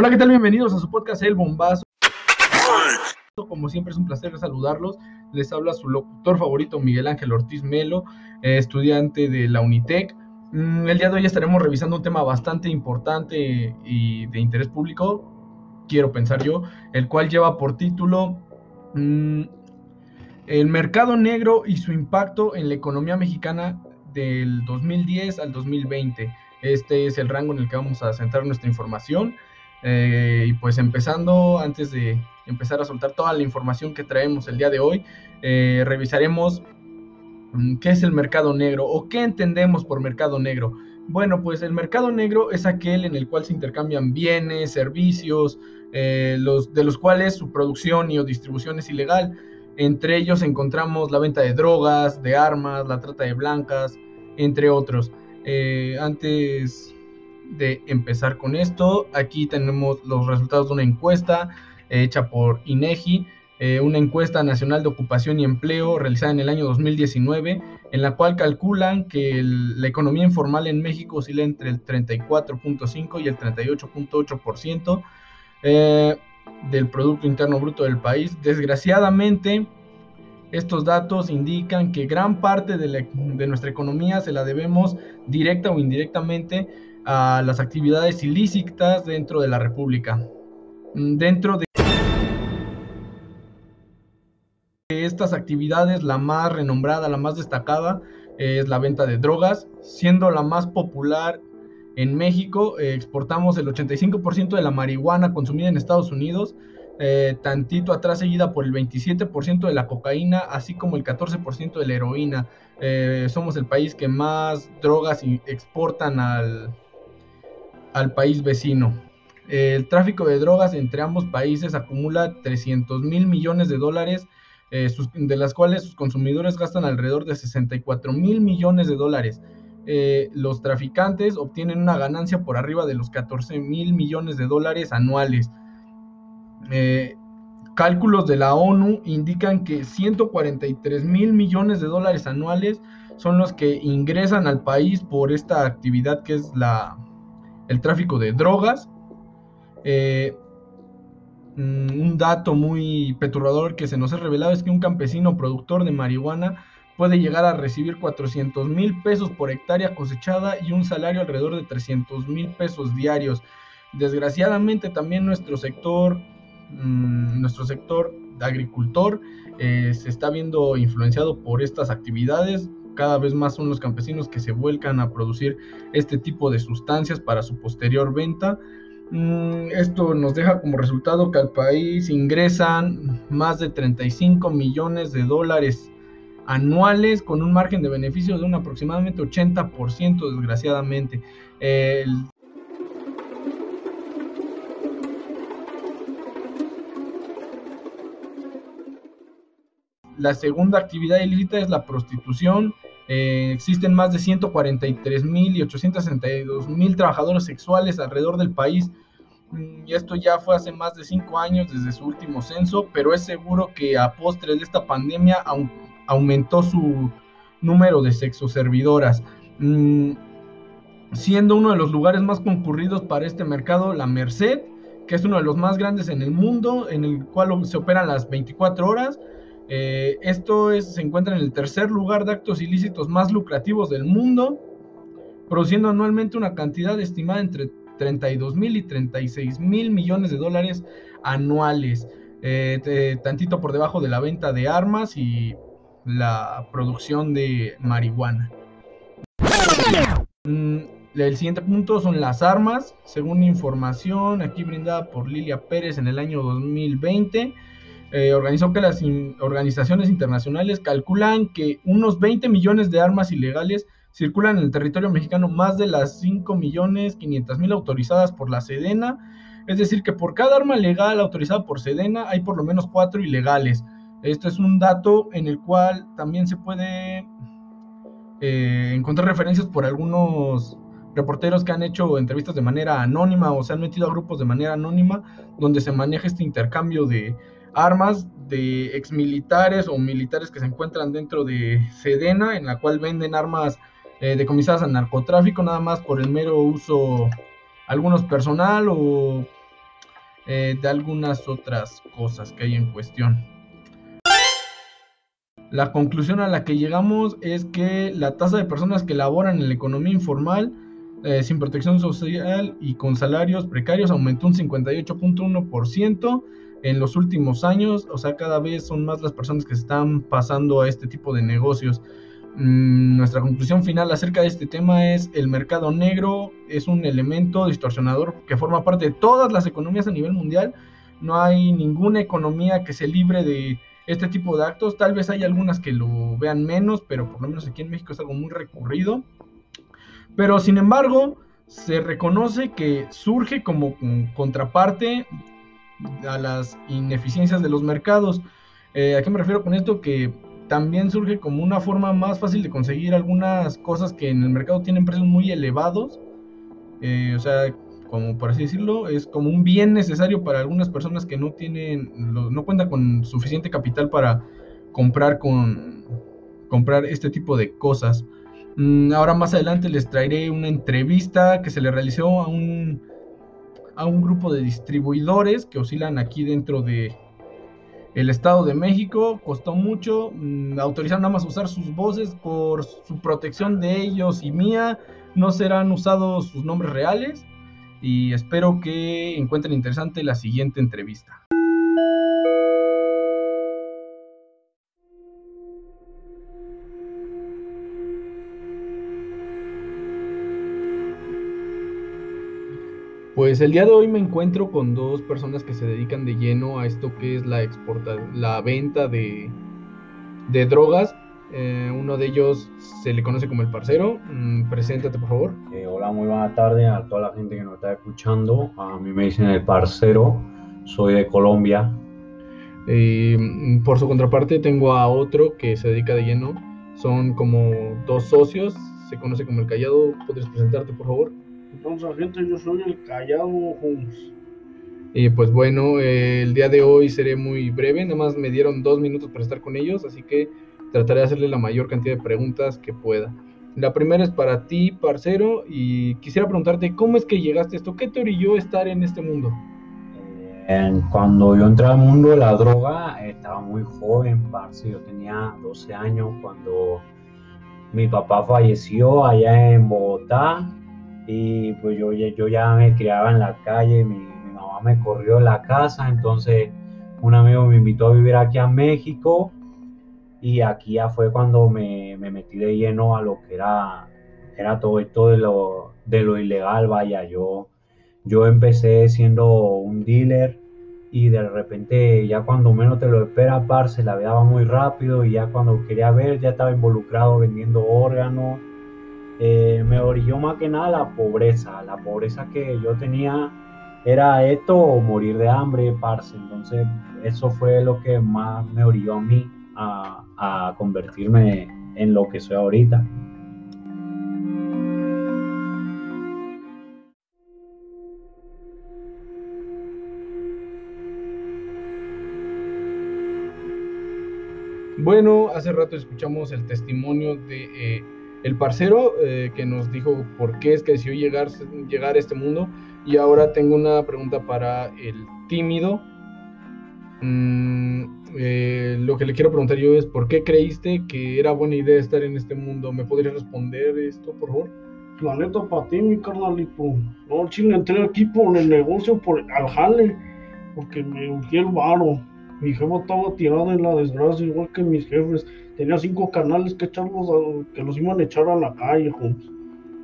Hola, ¿qué tal? Bienvenidos a su podcast El Bombazo. Como siempre es un placer saludarlos. Les habla su locutor favorito Miguel Ángel Ortiz Melo, eh, estudiante de la Unitec. Mm, el día de hoy estaremos revisando un tema bastante importante y de interés público, quiero pensar yo, el cual lleva por título mm, El mercado negro y su impacto en la economía mexicana del 2010 al 2020. Este es el rango en el que vamos a centrar nuestra información. Eh, y pues empezando, antes de empezar a soltar toda la información que traemos el día de hoy, eh, revisaremos mm, qué es el mercado negro o qué entendemos por mercado negro. Bueno, pues el mercado negro es aquel en el cual se intercambian bienes, servicios, eh, los, de los cuales su producción y o distribución es ilegal. Entre ellos encontramos la venta de drogas, de armas, la trata de blancas, entre otros. antes de empezar con esto, aquí tenemos los resultados de una encuesta hecha por INEGI, eh, una encuesta nacional de ocupación y empleo realizada en el año 2019, en la cual calculan que la economía informal en México oscila entre el 34.5 y el 38.8% eh, del Producto Interno Bruto del país. Desgraciadamente, estos datos indican que gran parte de, de nuestra economía se la debemos directa o indirectamente a las actividades ilícitas dentro de la República. Mm, dentro de estas actividades, la más renombrada, la más destacada, es la venta de drogas, siendo la más popular en México. Eh, exportamos el 85% de la marihuana consumida en Estados Unidos, eh, tantito atrás seguida por el 27% de la cocaína, así como el 14% de la heroína. Eh, somos el país que más drogas exportan al, al país vecino. El tráfico de drogas entre ambos países acumula 300 mil millones de dólares, eh, de las cuales sus consumidores gastan alrededor de 64 mil millones de dólares. Eh, los traficantes obtienen una ganancia por arriba de los 14 mil millones de dólares anuales. Eh, cálculos de la ONU indican que 143 mil millones de dólares anuales son los que ingresan al país por esta actividad que es la, el tráfico de drogas. Eh, mm, un dato muy perturbador que se nos ha revelado es que un campesino productor de marihuana puede llegar a recibir 400 mil pesos por hectárea cosechada y un salario alrededor de 300 mil pesos diarios. Desgraciadamente también nuestro sector, mm, nuestro sector agricultor eh, se está viendo influenciado por estas actividades cada vez más son los campesinos que se vuelcan a producir este tipo de sustancias para su posterior venta. Mm, esto nos deja como resultado que al país ingresan más de 35 millones de dólares anuales con un margen de beneficio de un aproximadamente 80% desgraciadamente. La segunda actividad ilícita es la prostitución. Eh, existen más de 143 mil y 862 mil trabajadores sexuales alrededor del país. Mm, y esto ya fue hace más de cinco años desde su último censo, pero es seguro que a postres de esta pandemia aumentó su número de sexoservidoras. Mm, siendo uno de los lugares más concurridos para este mercado, la Merced, que es uno de los más grandes en el mundo, en el cual se operan las 24 horas. Eh, esto se encuentra en el tercer lugar de actos ilícitos más lucrativos del mundo, produciendo anualmente una cantidad estimada entre 32 mil y 36 mil millones de dólares anuales, eh, tantito por debajo de la venta de armas y la producción de marihuana. Mm, el siguiente punto son las armas, según información aquí brindada por Lilia Pérez en el año 2020 eh, organizó que las organizaciones internacionales calculan que unos 20 millones de armas ilegales circulan en el territorio mexicano, más de las 5 millones 500 mil autorizadas por la Sedena. Es decir, que por cada arma legal autorizada por Sedena hay por lo menos cuatro ilegales. Esto es un dato en el cual también se puede eh, encontrar referencias por algunos reporteros que han hecho entrevistas de manera anónima o se han metido a grupos de manera anónima donde se maneja este intercambio de, armas de exmilitares o militares que se encuentran dentro de Sedena, en la cual venden armas eh, decomisadas al narcotráfico, nada más por el mero uso, algunos personal o eh, de algunas otras cosas que hay en cuestión. La conclusión a la que llegamos es que la tasa de personas que laboran en la economía informal eh, sin protección social y con salarios precarios aumentó un 58.1% en los últimos años, o sea, cada vez son más las personas que están pasando a este tipo de negocios. Mm, nuestra conclusión final acerca de este tema es el mercado negro es un elemento distorsionador que forma parte de todas las economías a nivel mundial. No hay ninguna economía que se libre de este tipo de actos. Tal vez hay algunas que lo vean menos, pero por lo menos aquí en México es algo muy recurrido. Pero sin embargo, se reconoce que surge como contraparte a las ineficiencias de los mercados. Eh, ¿A qué me refiero con esto? Que también surge como una forma más fácil de conseguir algunas cosas que en el mercado tienen precios muy elevados. Eh, o sea, como por así decirlo, es como un bien necesario para algunas personas que no tienen, no cuentan con suficiente capital para comprar con comprar este tipo de cosas. Mm, ahora más adelante les traeré una entrevista que se le realizó a un a un grupo de distribuidores que oscilan aquí dentro de el Estado de México. Costó mucho, mm, autorizaron nada más usar sus voces por su protección de ellos y mía. No serán usados sus nombres reales y espero que encuentren interesante la siguiente entrevista. Pues el día de hoy me encuentro con dos personas que se dedican de lleno a esto que es la exporta, la venta de, de drogas. Eh, uno de ellos se le conoce como el parcero. Mm, preséntate, por favor. Eh, hola, muy buena tarde a toda la gente que nos está escuchando. A mí me dicen el parcero. Soy de Colombia. Mm, por su contraparte tengo a otro que se dedica de lleno. Son como dos socios. Se conoce como el callado. ¿Podrías presentarte, por favor? Entonces, gente, yo soy el Callado Holmes. Y pues bueno, el día de hoy seré muy breve, nada más me dieron dos minutos para estar con ellos, así que trataré de hacerle la mayor cantidad de preguntas que pueda. La primera es para ti, parcero, y quisiera preguntarte, ¿cómo es que llegaste a esto? ¿Qué te orilló estar en este mundo? cuando yo entré al mundo de la droga, estaba muy joven, parce. Yo tenía 12 años cuando mi papá falleció allá en Bogotá y pues yo, yo ya me criaba en la calle, mi, mamá me corrió de la casa, entonces un amigo me invitó a vivir aquí a México y aquí ya fue cuando me, me metí de lleno a lo que era, era todo esto de lo, de lo ilegal, vaya, yo, yo empecé siendo un dealer y de repente ya cuando menos te lo esperas, parce, la vida va muy rápido y ya cuando quería ver ya estaba involucrado vendiendo órganos eh, me orilló más que nada la pobreza. La pobreza que yo tenía era esto o morir de hambre, parce. Entonces, eso fue lo que más me orilló a mí a, convertirme en lo que soy ahorita. Bueno, hace rato escuchamos el testimonio de eh, el parcero eh, que nos dijo por qué es que decidió llegar, llegar a este mundo. Y ahora tengo una pregunta para el tímido. Mm, eh, lo que le quiero preguntar yo es, ¿por qué creíste que era buena idea estar en este mundo? ¿Me podrías responder esto, por favor? La neta, para ti, mi carnalito. No, chile, entré aquí por el negocio, por al jale, porque me urgía el varo. Mi jefa estaba tirada en la desgracia, igual que mis jefes tenía cinco canales que echarlos que los iban a echar a la calle, Holmes.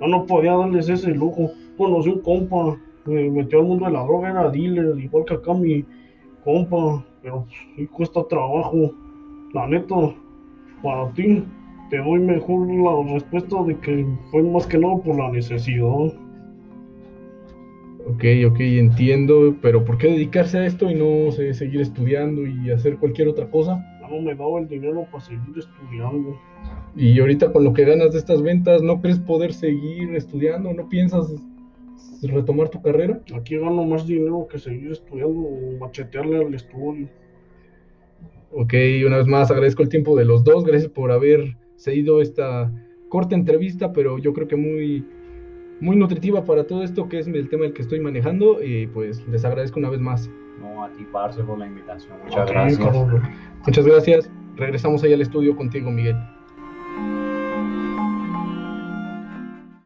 Yo no podía darles ese lujo. Conocí un compa, me metió al mundo de la droga, era dealer, igual que acá mi compa, pero sí cuesta trabajo. La neta, para ti, te doy mejor la respuesta de que fue más que nada por la necesidad. Ok, ok, entiendo, pero ¿por qué dedicarse a esto y no seguir estudiando y hacer cualquier otra cosa? No me daba el dinero para seguir estudiando. Y ahorita con lo que ganas de estas ventas, ¿no crees poder seguir estudiando? ¿No piensas retomar tu carrera? Aquí gano más dinero que seguir estudiando o machetearle al estudio. Ok, una vez más agradezco el tiempo de los dos, gracias por haber seguido esta corta entrevista, pero yo creo que muy muy nutritiva para todo esto que es el tema del que estoy manejando y pues les agradezco una vez más. No, a ti, Parce, por la invitación. Muchas gracias. Muchas gracias. Regresamos ahí al estudio contigo, Miguel.